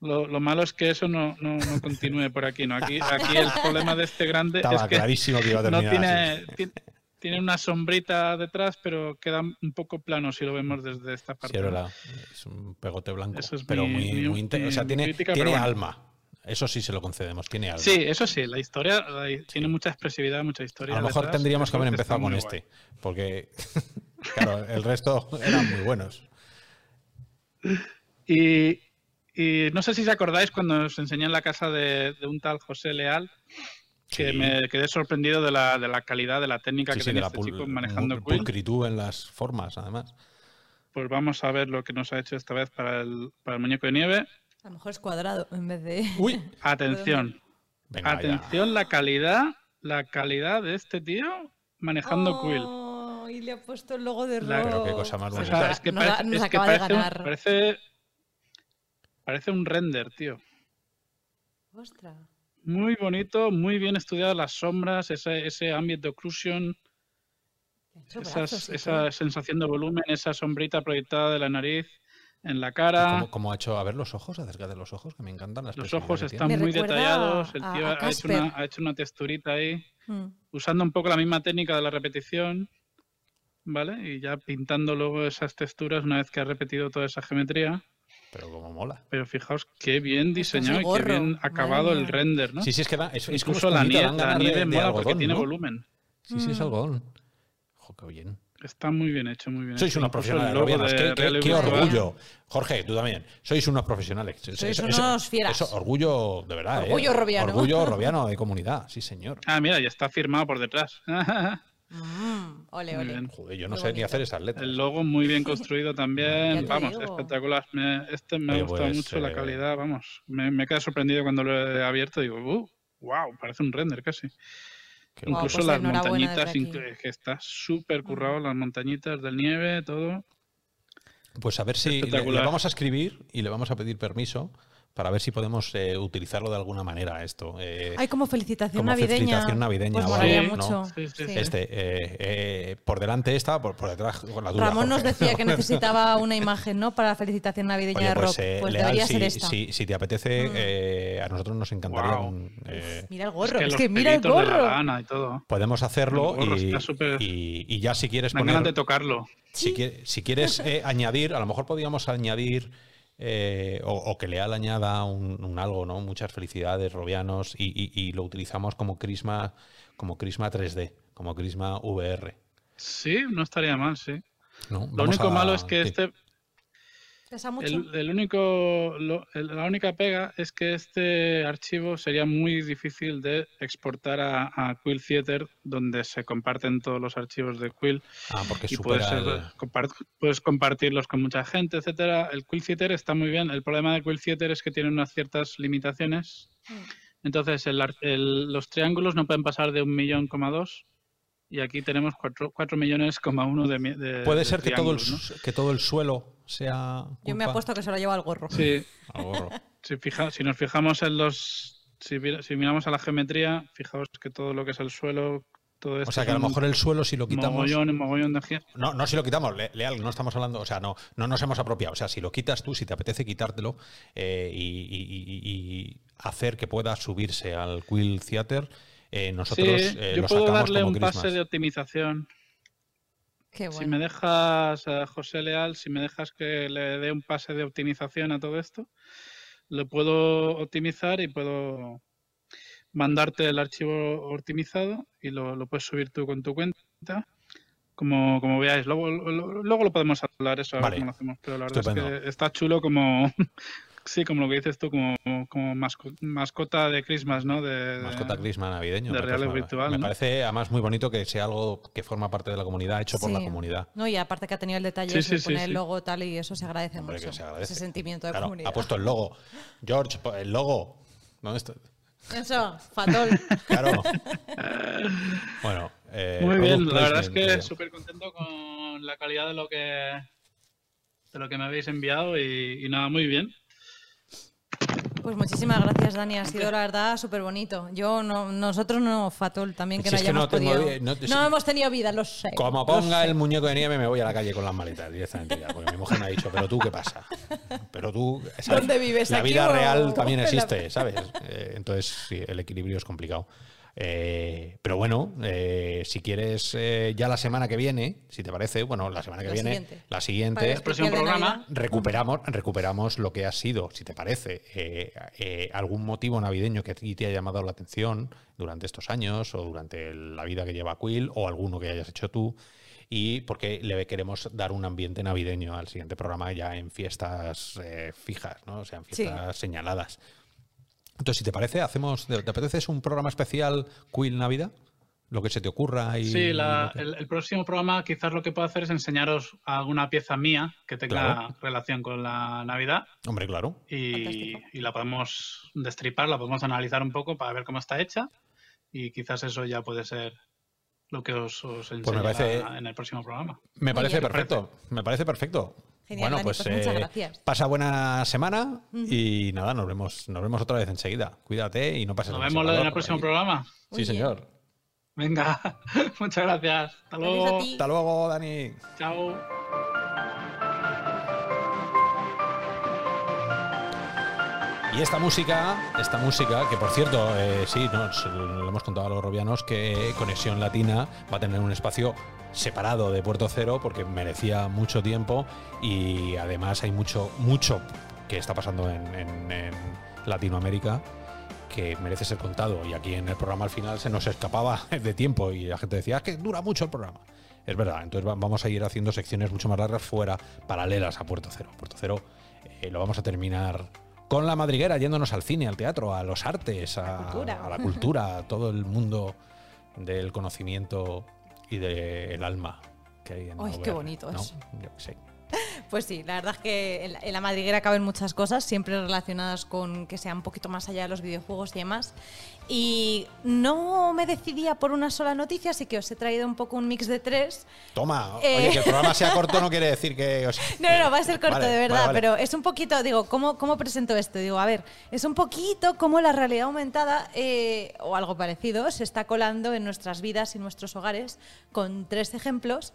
Lo, lo malo es que eso no, no- no continúe por aquí, ¿no? Aquí, aquí el problema de este grande Estaba es que clarísimo que iba a no terminar tiene, así. ti- tiene una sombrita detrás, pero queda un poco plano si lo vemos desde esta Sí, parte. es ¿no? verdad. Es un pegote blanco. Eso es pero mi- muy, mi- muy inte- O sea, mi tiene, crítica, tiene bueno. alma. Eso sí se lo concedemos, tiene alma. Sí, eso sí, la historia la- tiene mucha expresividad, mucha historia. a lo mejor detrás, tendríamos que haber empezado con guay. este. Porque, claro, el resto eran muy buenos. Y, y no sé si os acordáis cuando os enseñé en la casa de, de un tal José Leal, que Sí. me quedé sorprendido de la, de la calidad, de la técnica Sí, que sí, tenía la este pul- chico manejando Quill. pulcritud en las formas, además. Pues vamos a ver lo que nos ha hecho esta vez para el, para el muñeco de nieve. A lo mejor es cuadrado en vez de. Uy, Atención, venga, ya. atención la calidad, la calidad de este tío manejando Quill. Oh, y le ha puesto el logo de La- Rock. Pero qué cosa más O bonita. sea, es que nos, parece, nos es que acaba de parece un- parece, parece un render, tío. Ostras. Muy bonito, muy bien estudiadas las sombras, ese, ese ambient occlusion, esas- brazos esa todo. sensación de volumen, esa sombrita proyectada de la nariz en la cara. ¿Cómo, cómo ha hecho? A ver los ojos, acerca de los ojos, que me encantan las Los ojos están muy detallados. El tío a ha, hecho Casper. una, ha hecho una texturita ahí, Mm. usando un poco la misma técnica de la repetición, ¿vale? Y ya pintando luego esas texturas una vez que ha repetido toda esa geometría. Pero como mola. Pero fijaos qué bien diseñado y qué bien madre acabado el render, ¿no? Sí, sí, es que da, es, es como Incluso la, la de- nieve de mola porque tiene ¿no? volumen. Sí, sí, es Mm. algodón. Jo, qué bien. Está muy bien hecho, muy bien Sois hecho. unos profesionales, de Qué, orgullo. Jorge, tú también. Sois unos profesionales. Sois eso- eso- unos fieras. Eso, orgullo de verdad. ¿eh? Orgullo robiano. Orgullo robiano de comunidad, sí, señor. Ah, mira, ya está firmado por detrás. Mm, ole, Muy ole. Joder, yo no Qué sé ni hacer esas letras. El logo muy bien construido también. Vamos, digo. espectacular. Me- este me Oye, ha gustado pues, mucho la eh, calidad, vamos. Me, me queda sorprendido cuando lo he abierto. Digo, uh, wow, parece un render casi. Qué Incluso pues las montañitas, que está súper currado, las montañitas del nieve, todo. Pues a ver si le, le vamos a escribir y le vamos a pedir permiso para ver si podemos eh, utilizarlo de alguna manera esto. Eh, Ay, como felicitación como navideña. felicitación navideña Pues algo, mucho. Sí, sí. Este, eh, eh, por delante esta, por, por detrás con la duda. Ramón nos decía que necesitaba una imagen, ¿no? Para la felicitación navideña Oye, de pues, rock. eh, pues Leal, debería si, ser esta. si- si te apetece, Mm. eh, a nosotros nos encantaría. Un, eh, Mira el gorro, es que, mira el pelitos de la gorro. lana y todo. podemos hacerlo y, ya si quieres poner, de tocarlo. si, si quieres eh, añadir, a lo mejor podríamos añadir eh, o, o que Leal añada un, un algo, ¿no? Muchas felicidades, Robianos, y, y- y lo utilizamos como Crisma, como Crisma 3D, como Crisma VR. Sí, no estaría mal, sí. ¿no? Lo único a- malo es que sí. este, Pesa mucho. el, el único, lo- el- la única pega es que este archivo sería muy difícil de exportar a, a Quill Theater, donde se comparten todos los archivos de Quill Ah, porque y puedes, supera ser- el- compart- puedes compartirlos con mucha gente, etcétera. El Quill Theater está muy bien. El problema de Quill Theater es que tiene unas ciertas limitaciones. Mm. Entonces, el ar- el- los triángulos no pueden pasar de un millón coma dos y aquí tenemos cuatro, cuatro millones coma uno de, de Puede de ser que todo, el, ¿no? que todo el suelo sea. Yo me apuesto que se lo lleva al gorro. Sí, al gorro. si, fija- si nos fijamos en los... Si, si miramos a la geometría, fijaos que todo lo que es el suelo Todo O sea que a lo mejor el suelo, si lo quitamos. Mogollón mogollón de. No, no si lo quitamos, Le- Leal, no estamos hablando, o sea, no, no nos hemos apropiado. O sea, si lo quitas tú, si te apetece quitártelo eh, y, y- y- y hacer que pueda subirse al Quill Theater, eh, nosotros sí, eh, yo lo puedo darle como un Christmas. pase de optimización. Qué Si me dejas, José Leal, si me dejas que le dé un pase de optimización a todo esto, lo puedo optimizar y puedo mandarte el archivo optimizado y lo, lo puedes subir tú con tu cuenta. Como, como veáis, luego, lo- luego lo podemos hablar eso, a ver Vale. cómo lo hacemos. Pero la verdad es que está chulo como, sí, como lo que dices tú, como, como masco- mascota de Christmas, ¿no? De, Mascota Christmas navideño. de parece- virtual, Me ¿no? parece además muy bonito que sea algo que forma parte de la comunidad, hecho por la comunidad. No, y aparte que ha tenido el detalle Sí, de poner sí. el logo tal y eso se agradece Hombre, mucho. que se agradece. Ese sentimiento de Claro, comunidad. ha puesto el logo. George, el logo. ¿Dónde está? Eso, fatol. Claro. bueno, eh, Muy bien, la verdad es que súper contento con la calidad de lo que de lo que me habéis enviado y, y nada, muy bien. Pues muchísimas gracias, Dani. Ha sido la verdad súper bonito. Yo no, nosotros no, Fatol, también que Si no que hayamos no tengo podido. no hemos tenido vida, lo sé. Como ponga sé. el muñeco de nieve, me voy a la calle con las maletas directamente ya. Porque mi mujer me ha dicho, pero tú, ¿qué pasa? Pero tú. ¿sabes? ¿Dónde vives, La aquí vida o real también existe, ¿sabes? Eh, entonces, sí, el equilibrio es complicado. Eh, pero bueno, eh, si quieres eh, ya la semana que viene, si te parece, bueno, la semana que La viene, siguiente. la siguiente, el próximo programa. Recuperamos, recuperamos lo que ha sido, si te parece, eh, eh, algún motivo navideño que a ti te haya llamado la atención durante estos años o durante la vida que lleva Quill o alguno que hayas hecho tú. Y porque le queremos dar un ambiente navideño al siguiente programa ya en fiestas eh, fijas, ¿no? O sea, en Sí. fiestas señaladas. Entonces, si te parece, hacemos, ¿te te apetece es un programa especial Quill Navidad? Lo que se te ocurra y. Sí, la- lo que- el, el próximo programa quizás lo que puedo hacer es enseñaros alguna pieza mía que tenga Claro. relación con la Navidad Hombre, claro. y, la podemos destripar, la podemos analizar un poco para ver cómo está hecha y quizás eso ya puede ser lo que os, os Pues parece- en el próximo programa. Me parece perfecto. Me parece perfecto. Genial, bueno, Dani, pues, pues muchas eh, gracias. pasa buena semana y nada, nos vemos, nos vemos otra vez enseguida. Cuídate y no pases Nos vemos en el próximo programa. Sí, Muy bien. señor. Venga, muchas gracias. Hasta luego. Hasta luego, Dani. Chao. Y esta música, esta música, que por cierto, eh, sí, nos lo hemos contado a los robianos que Conexión Latina va a tener un espacio separado de Puerto Cero porque merecía mucho tiempo y además hay mucho, mucho que está pasando en, Latinoamérica que merece ser contado. Y aquí en el programa al final se nos escapaba de tiempo y la gente decía, es que dura mucho el programa. Es verdad, entonces va- vamos a ir haciendo secciones mucho más largas fuera, paralelas a Puerto Cero. Puerto Cero eh, lo vamos a terminar con la madriguera, yéndonos al cine, al teatro, a los artes, a, cultura. a la cultura, a todo el mundo del conocimiento y del alma que hay en Ay, la qué bonito ¿no? eso. Yo. Pues sí, la verdad es que en la, en la madriguera caben muchas cosas, siempre relacionadas con que sea un poquito más allá de los videojuegos y demás. Y no me decidía por una sola noticia, así que os he traído un poco un mix de tres. Toma, Eh. oye, que el programa sea corto no quiere decir que... os- No, no, no, va a ser corto, Vale, de verdad, vale, vale. pero es un poquito, digo, ¿cómo, ¿cómo presento esto? Digo, a ver, es un poquito como la realidad aumentada eh, o algo parecido se está colando en nuestras vidas y nuestros hogares con tres ejemplos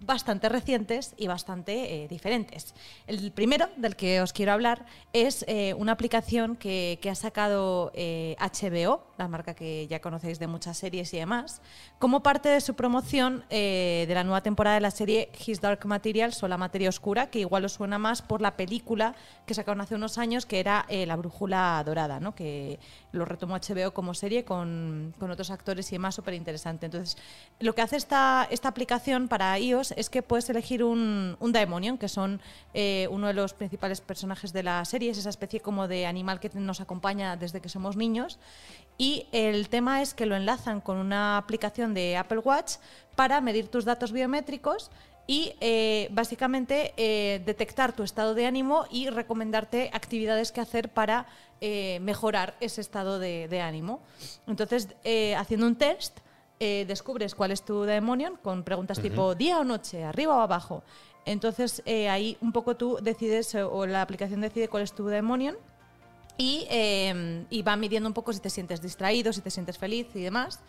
bastante recientes y bastante eh, diferentes. El primero del que os quiero hablar es eh, una aplicación que, que ha sacado eh, HBO, la marca que ya conocéis de muchas series y demás, como parte de su promoción eh, de la nueva temporada de la serie His Dark Materials o La Materia Oscura, que igual os suena más por la película que sacaron hace unos años, que era eh, La Brújula Dorada, ¿no? que lo retomó HBO como serie con, con otros actores y demás, súper interesante. Entonces, lo que hace esta, esta aplicación para iOS es que puedes elegir un, un Daemonion, que son eh, uno de los principales personajes de la serie, es esa especie como de animal que nos acompaña desde que somos niños. Y el tema es que lo enlazan con una aplicación de Apple Watch para medir tus datos biométricos y eh, básicamente eh, detectar tu estado de ánimo y recomendarte actividades que hacer para eh, mejorar ese estado de, de ánimo. Entonces, haciendo un test, descubres cuál es tu Daemonion con preguntas tipo día o noche, arriba o abajo. Entonces, ahí un poco tú decides, o la aplicación decide cuál es tu Daemonion y, eh, y va midiendo un poco si te sientes distraído, si te sientes feliz y demás.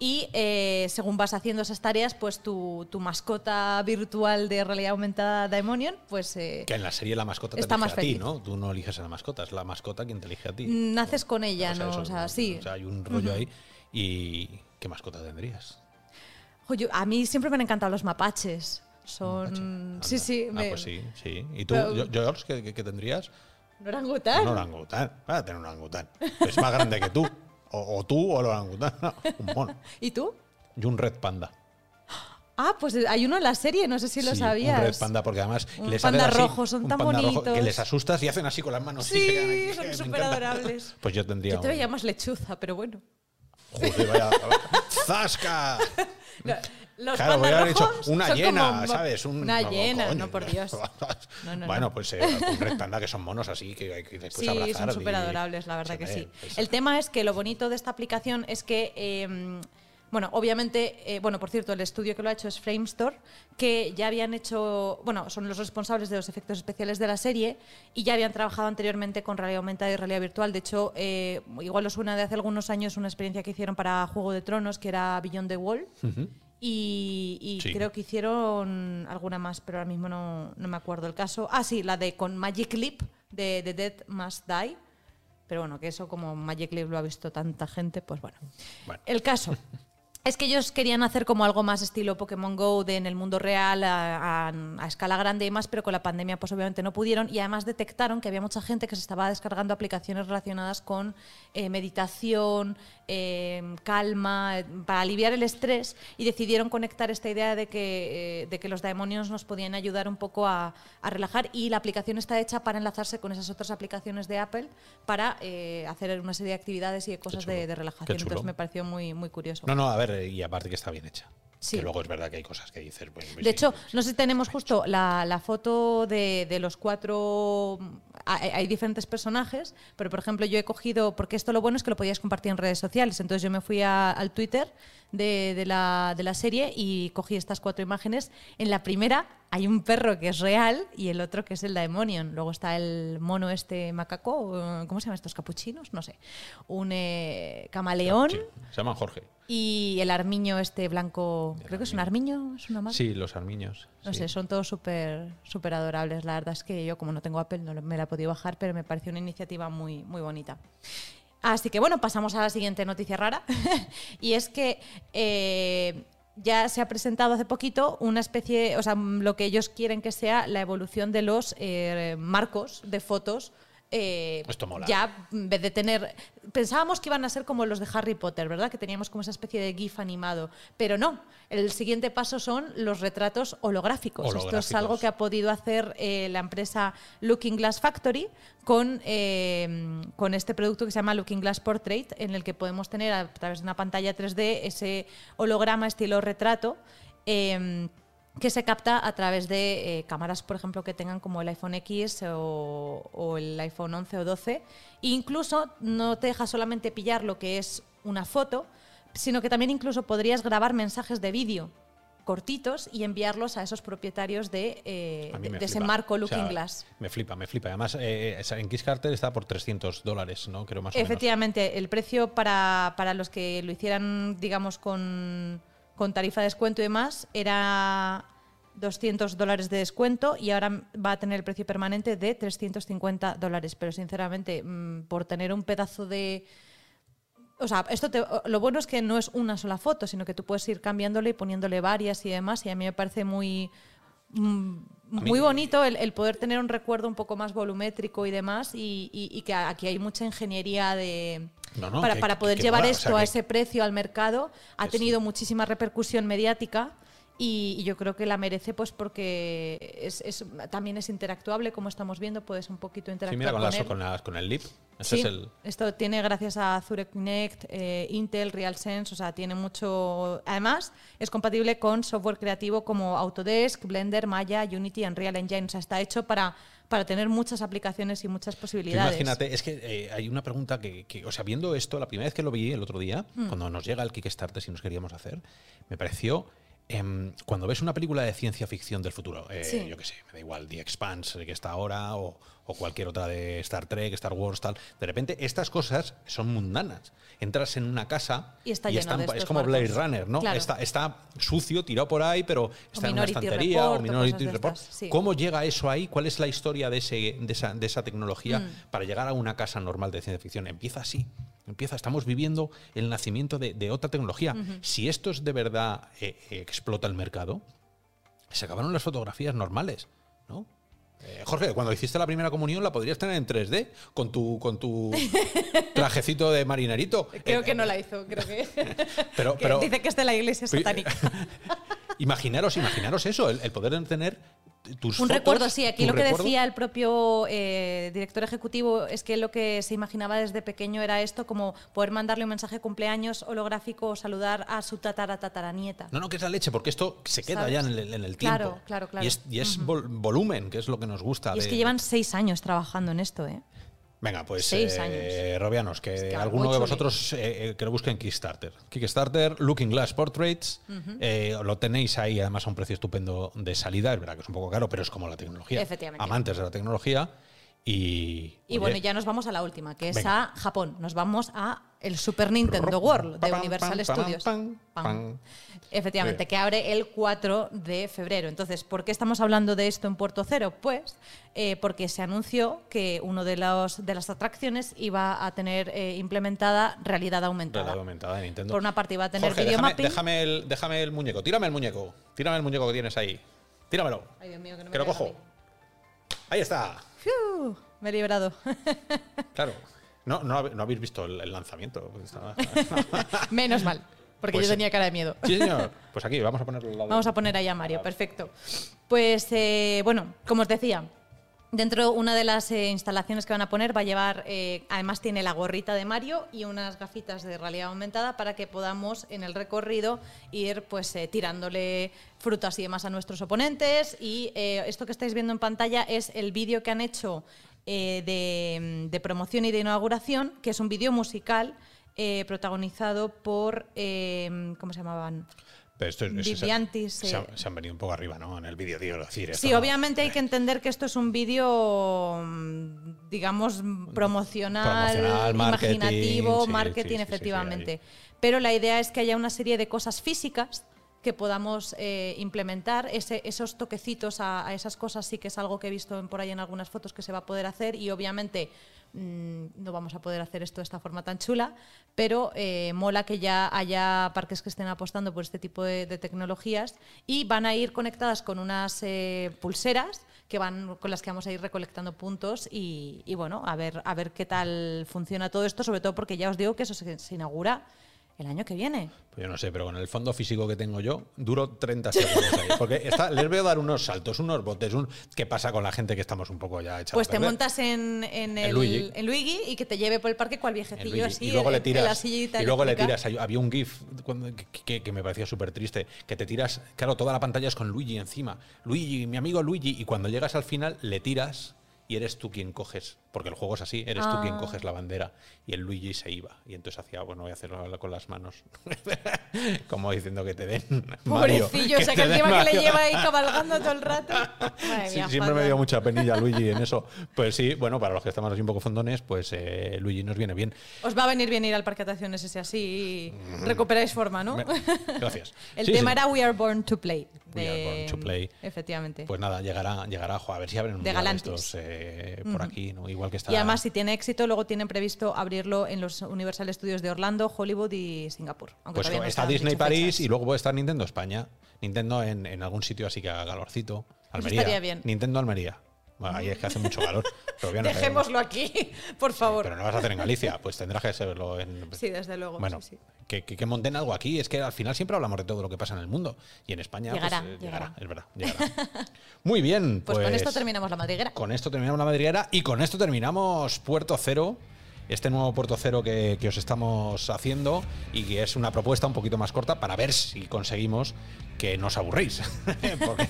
Y eh, según vas haciendo esas tareas, pues tu, tu mascota virtual de realidad aumentada Daemonion, pues eh, Que en la serie la mascota te Está elige más a ti, feliz. ¿no? Tú no eliges a la mascota, es la mascota quien te elige a ti. naces con ella, O sea, ¿no? o sea, sí. O sea, hay un rollo ahí. ¿Y qué mascota tendrías? Jo, yo- a mí siempre me han encantado los mapaches. Son. Anda. Sí, sí. Ah, me- pues sí, sí. ¿Y tú, Pero- George, qué- qué tendrías? ¿No orangután? Un orangután. Vas a tener un orangután. Es más grande que tú. O, o tú o el orangután. No, un mono. ¿Y tú? Y un red panda. Ah, pues hay uno en la serie, no sé si lo Sí, sabías. Un red panda, porque además Un les panda así, rojo, son un tan panda rojo bonitos. que les asustas y hacen así con las manos. y Sí, se quedan son súper adorables. Pues yo tendría. Yo te un- veía más lechuza, pero bueno. Joder, vaya. ¡Zasca! Los Claro, voy a haber hecho una hiena, como- ¿sabes? Un- una no, hiena, coño. no por Dios. No, no, bueno, no. pues eh, un red panda que son monos así que hay que después Sí, abrazar. son súper adorables, la verdad que sí. Hombre, es- El tema es que lo bonito de esta aplicación es que, eh, bueno, obviamente, eh, bueno, por cierto, el estudio que lo ha hecho es Framestore, que ya habían hecho, bueno, son los responsables de los efectos especiales de la serie y ya habían trabajado anteriormente con realidad aumentada y realidad virtual. De hecho, eh, igual os suena de hace algunos años una experiencia que hicieron para Juego de Tronos, que era Beyond the Wall. Y, y Sí. creo que hicieron alguna más, pero ahora mismo no, no me acuerdo el caso. Ah, sí, la de con Magic Leap, de The Dead Must Die. Pero bueno, que eso como Magic Leap lo ha visto tanta gente, pues bueno. Bueno. El caso. Es que ellos querían hacer como algo más estilo Pokémon Go de en el mundo real a, escala grande y más, pero con la pandemia pues obviamente no pudieron. Y además detectaron que había mucha gente que se estaba descargando aplicaciones relacionadas con eh, meditación, eh, calma, para aliviar el estrés y decidieron conectar esta idea de que, eh, de que los demonios nos podían ayudar un poco a, a relajar y la aplicación está hecha para enlazarse con esas otras aplicaciones de Apple para eh, hacer una serie de actividades y de cosas de, de relajación. Entonces me pareció muy, muy curioso. No, no, a ver, y aparte que está bien hecha. Sí. Que luego es verdad que hay cosas que dices. pues, pues De sí, hecho, pues, no sé si tenemos justo la, la foto de, de los cuatro. Hay, hay diferentes personajes, pero por ejemplo, yo he cogido. Porque esto lo bueno es que lo podías compartir en redes sociales. Entonces, yo me fui a- al Twitter de, de la, de la serie y cogí estas cuatro imágenes. En la primera hay un perro que es real y el otro que es el Daemonion. Luego está el mono este macaco. eh, ¿Cómo se llaman estos capuchinos? No sé. Un eh, camaleón. sí, se llaman Jorge. Y el armiño este blanco. El Creo que es un armiño. ¿Es una marca? Sí, los armiños. No sí. sé, son todos súper súper adorables. La verdad es que yo, como no tengo Apple, no me la he podido bajar, pero me pareció una iniciativa muy, muy bonita. Así que bueno, pasamos a la siguiente noticia rara. y es que eh, ya se ha presentado hace poquito una especie, o sea, lo que ellos quieren que sea la evolución de los eh, marcos de fotos. Eh, Esto mola. Ya en vez de tener. Pensábamos que iban a ser como los de Harry Potter, ¿verdad? Que teníamos como esa especie de GIF animado. Pero no. El siguiente paso son los retratos holográficos. Esto es algo que ha podido hacer eh, la empresa Looking Glass Factory con, eh, con este producto que se llama Looking Glass Portrait, en el que podemos tener a través de una pantalla 3D ese holograma estilo retrato. Que se capta a través de eh, cámaras, por ejemplo, que tengan como el iPhone X o, o el iPhone 11 o 12. E incluso no te deja solamente pillar lo que es una foto, sino que también incluso podrías grabar mensajes de vídeo cortitos y enviarlos a esos propietarios de, eh, de, de ese marco O Looking sea, Glass. Me flipa, me flipa. Además, eh, en Kickstarter está por 300 dólares, ¿no? Creo más o menos. Efectivamente, el precio para, para los que lo hicieran, digamos, con, con tarifa de descuento y demás, era 200 dólares de descuento y ahora va a tener el precio permanente de 350 dólares. Pero sinceramente, mm, por tener un pedazo de... O sea, esto te- lo bueno es que no es una sola foto, sino que tú puedes ir cambiándole y poniéndole varias y demás. Y a mí me parece muy, mm, muy bonito el, el poder tener un recuerdo un poco más volumétrico y demás. Y, y- y que aquí hay mucha ingeniería de, No, no, para, que- para poder que llevar o esto sea, a ese precio al mercado. Ha sí. tenido muchísima repercusión mediática. Y, y yo creo que la merece pues porque es, es- también es interactuable, como estamos viendo, puedes un poquito interactuar Sí, mira, con, con las- él. con, las- con el lip. Sí, es el. esto tiene gracias a Zurek Connect, eh, Intel, RealSense, o sea, tiene mucho... Además, es compatible con software creativo como Autodesk, Blender, Maya, Unity, Unreal Engine. O sea, está hecho para, para tener muchas aplicaciones y muchas posibilidades. imagínate, es que eh, hay una pregunta que, que, o sea, viendo esto, la primera vez que lo vi el otro día, Mm. cuando nos llega el Kickstarter si nos queríamos hacer, me pareció em, cuando ves una película de ciencia ficción del futuro, eh, Sí. yo qué sé, me da igual, The Expanse, que está ahora, o, o cualquier otra de Star Trek, Star Wars, tal, de repente estas cosas son mundanas. Entras en una casa Y está lleno están- es como Blade. Runner, ¿no? Claro. Está, está sucio, tirado por ahí, pero está en una estantería Report o Minority Report. estas, sí. ¿Cómo llega eso ahí? ¿Cuál es la historia de, ese, de, esa, de esa tecnología Mm. para llegar a una casa normal de ciencia ficción? Empieza así. Empieza, estamos viviendo el nacimiento de, de otra tecnología. Si esto es de verdad eh, eh, explota el mercado, se acabaron las fotografías normales, ¿no? Eh, Jorge, cuando hiciste la primera comunión la podrías tener en 3D con tu con tu trajecito de marinerito. Creo Eh, que no la hizo, creo que. Pero, que pero dice que es de la iglesia satánica. Imaginaros, imaginaros eso, el, el poder tener tus Un fotos, recuerdo, sí. Aquí lo que recuerdo. decía el propio eh, director ejecutivo es que lo que se imaginaba desde pequeño era esto, como poder mandarle un mensaje de cumpleaños holográfico o saludar a su tatara tataranieta. No, no, que es la leche, porque esto se queda ¿Sabes? ya en el, en el tiempo. Claro, claro, claro. Y es, y es vol- volumen, que es lo que nos gusta. Y es que llevan seis años trabajando en esto, ¿eh? Venga, pues Seis eh. Robianos, que alguno de vosotros eh, eh, que lo busque en Kickstarter. Kickstarter, Looking Glass Portraits, eh, lo tenéis ahí además a un precio estupendo de salida, es verdad que es un poco caro, pero es como la tecnología. Efectivamente. Amantes de la tecnología y... Y bueno, ya nos vamos a la última, que es Venga. a Japón. Nos vamos a el Super Nintendo World de Universal Studios. Efectivamente, que abre el 4 de febrero. Entonces, ¿por qué estamos hablando de esto en Puerto Cero? Pues eh, porque se anunció que uno de, los, de las atracciones iba a tener eh, implementada realidad aumentada. Realidad aumentada de Nintendo. Por una parte iba a tener Jorge, video déjame, mapping. déjame el, déjame el muñeco, tírame el muñeco, tírame el muñeco que tienes ahí. Tíramelo, Ay, Dios mío, que no me que lo cojo. Ahí está. Fiu, me he librado. Claro. No, no, habéis visto el, el lanzamiento. Estaba- Menos mal, porque Pues yo sí. tenía cara de miedo. Sí, señor. Pues aquí, vamos a ponerlo al lado. Vamos a poner ahí a Mario, perfecto. Pues eh, bueno, como os decía, dentro una de las eh, instalaciones que van a poner va a llevar, eh, además tiene la gorrita de Mario y unas gafitas de realidad aumentada para que podamos en el recorrido ir pues eh, tirándole frutas y demás a nuestros oponentes. Y esto que estáis viendo en pantalla es el vídeo que han hecho de, de promoción y de inauguración, que es un vídeo musical. protagonizado por, ¿cómo se llamaban? Pero esto es- se, han, eh. se han venido un poco arriba, ¿no? En el vídeo, tío. Decir, Sí, no- obviamente hay que entender que esto es un vídeo, mm, digamos, promocional, Promocional, marketing, imaginativo, sí, marketing, sí, efectivamente. Pero la idea es que haya una serie de cosas físicas que podamos eh, implementar. Ese- esos toquecitos a, a esas cosas sí que es algo que he visto por ahí en algunas fotos que se va a poder hacer y obviamente mm, no vamos a poder hacer esto de esta forma tan chula, pero eh, mola que ya haya parques que estén apostando por este tipo de, tecnologías y van a ir conectadas con unas eh, pulseras que van con las que vamos a ir recolectando puntos y, bueno, a ver, a ver qué tal funciona todo esto, sobre todo porque ya os digo que eso se inaugura el año que viene. Pues yo no sé, pero con el fondo físico que tengo yo, duro 30 segundos ahí. Porque está- les veo dar unos saltos, unos botes. Un, ¿Qué pasa con la gente que estamos un poco ya echados Pues a te montas en, en, el, Luigi. en Luigi y que te lleve por el parque cual viejecillo así y luego le en tiras la sillita y luego le tiras había un gif cuando- que, que- que me parecía súper triste que te tiras claro toda la pantalla es con Luigi encima Luigi mi amigo Luigi y cuando llegas al final le tiras y eres tú quien coges porque el juego es así eres tú quien Ah. coges la bandera y el Luigi se iba y entonces hacía bueno voy a hacerlo con las manos como diciendo que te den Mario Pobrecillo, o sea que encima que le Mario. lleva ahí cabalgando todo el rato. Madre Sí, mía, siempre me dio mucha penilla Luigi en eso. Pues sí, bueno, para los que estamos así un poco fondones, pues eh, Luigi nos viene bien. Os va a venir bien ir al parque de atracciones ese así y recuperáis forma, ¿no? Gracias. El Sí, tema sí. era We Are Born to Play. We Are Born to Play. Efectivamente. Pues nada, llegará, llegará, a ver si abren un De día estos eh, por aquí, ¿no? Igual que está. y además, si tiene éxito, luego tienen previsto abrirlo en los Universal Studios de Orlando, Hollywood y Singapur. aunque pues no está Disney París fechas. y luego puede estar Nintendo España. Nintendo en, en algún sitio así que haga calorcito. Almería. estaría bien. Nintendo Almería. Bueno, ahí es que hace mucho calor. pero no. Dejémoslo aquí, por favor. Pero no vas a hacer en Galicia, pues tendrás que hacerlo en. Sí, desde luego. Bueno, sí, sí. Que, que, que monten algo aquí. Es que al final siempre hablamos de todo lo que pasa en el mundo. Y en España pues, Llegará, eh, llegará. Es verdad, llegará. Muy bien. Pues, Pues, con esto terminamos la madriguera. Con esto terminamos la madriguera y con esto terminamos Puerto Cero. Este nuevo Puerto Cero que, os estamos haciendo y que es una propuesta un poquito más corta para ver si conseguimos que no os aburréis. Porque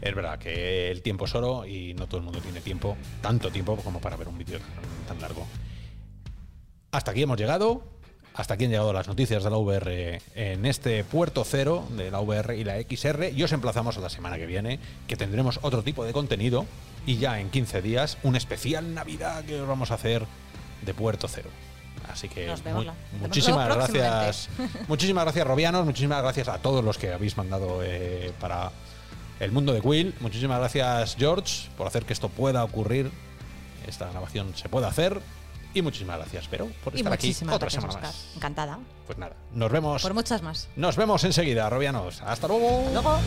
es verdad que el tiempo es oro y no todo el mundo tiene tiempo, tanto tiempo como para ver un vídeo tan, tan largo. Hasta aquí hemos llegado. hasta aquí han llegado las noticias de la VR en este puerto cero de la VR y la XR. Y os emplazamos a la semana que viene, que tendremos otro tipo de contenido. Y ya en 15 días, un especial Navidad que os vamos a hacer de puerto cero. Así que Nos vemos vemos muchísimas gracias. muchísimas gracias, Robianos. Muchísimas gracias a todos los que habéis mandado eh, para el mundo de Quill. Muchísimas gracias, George, por hacer que esto pueda ocurrir. Esta grabación se pueda hacer. Y muchísimas gracias, pero por Y estar aquí otra semana más. Encantada. Pues nada, nos vemos. Por muchas más. Nos vemos enseguida, Robianos. Hasta luego. Luego.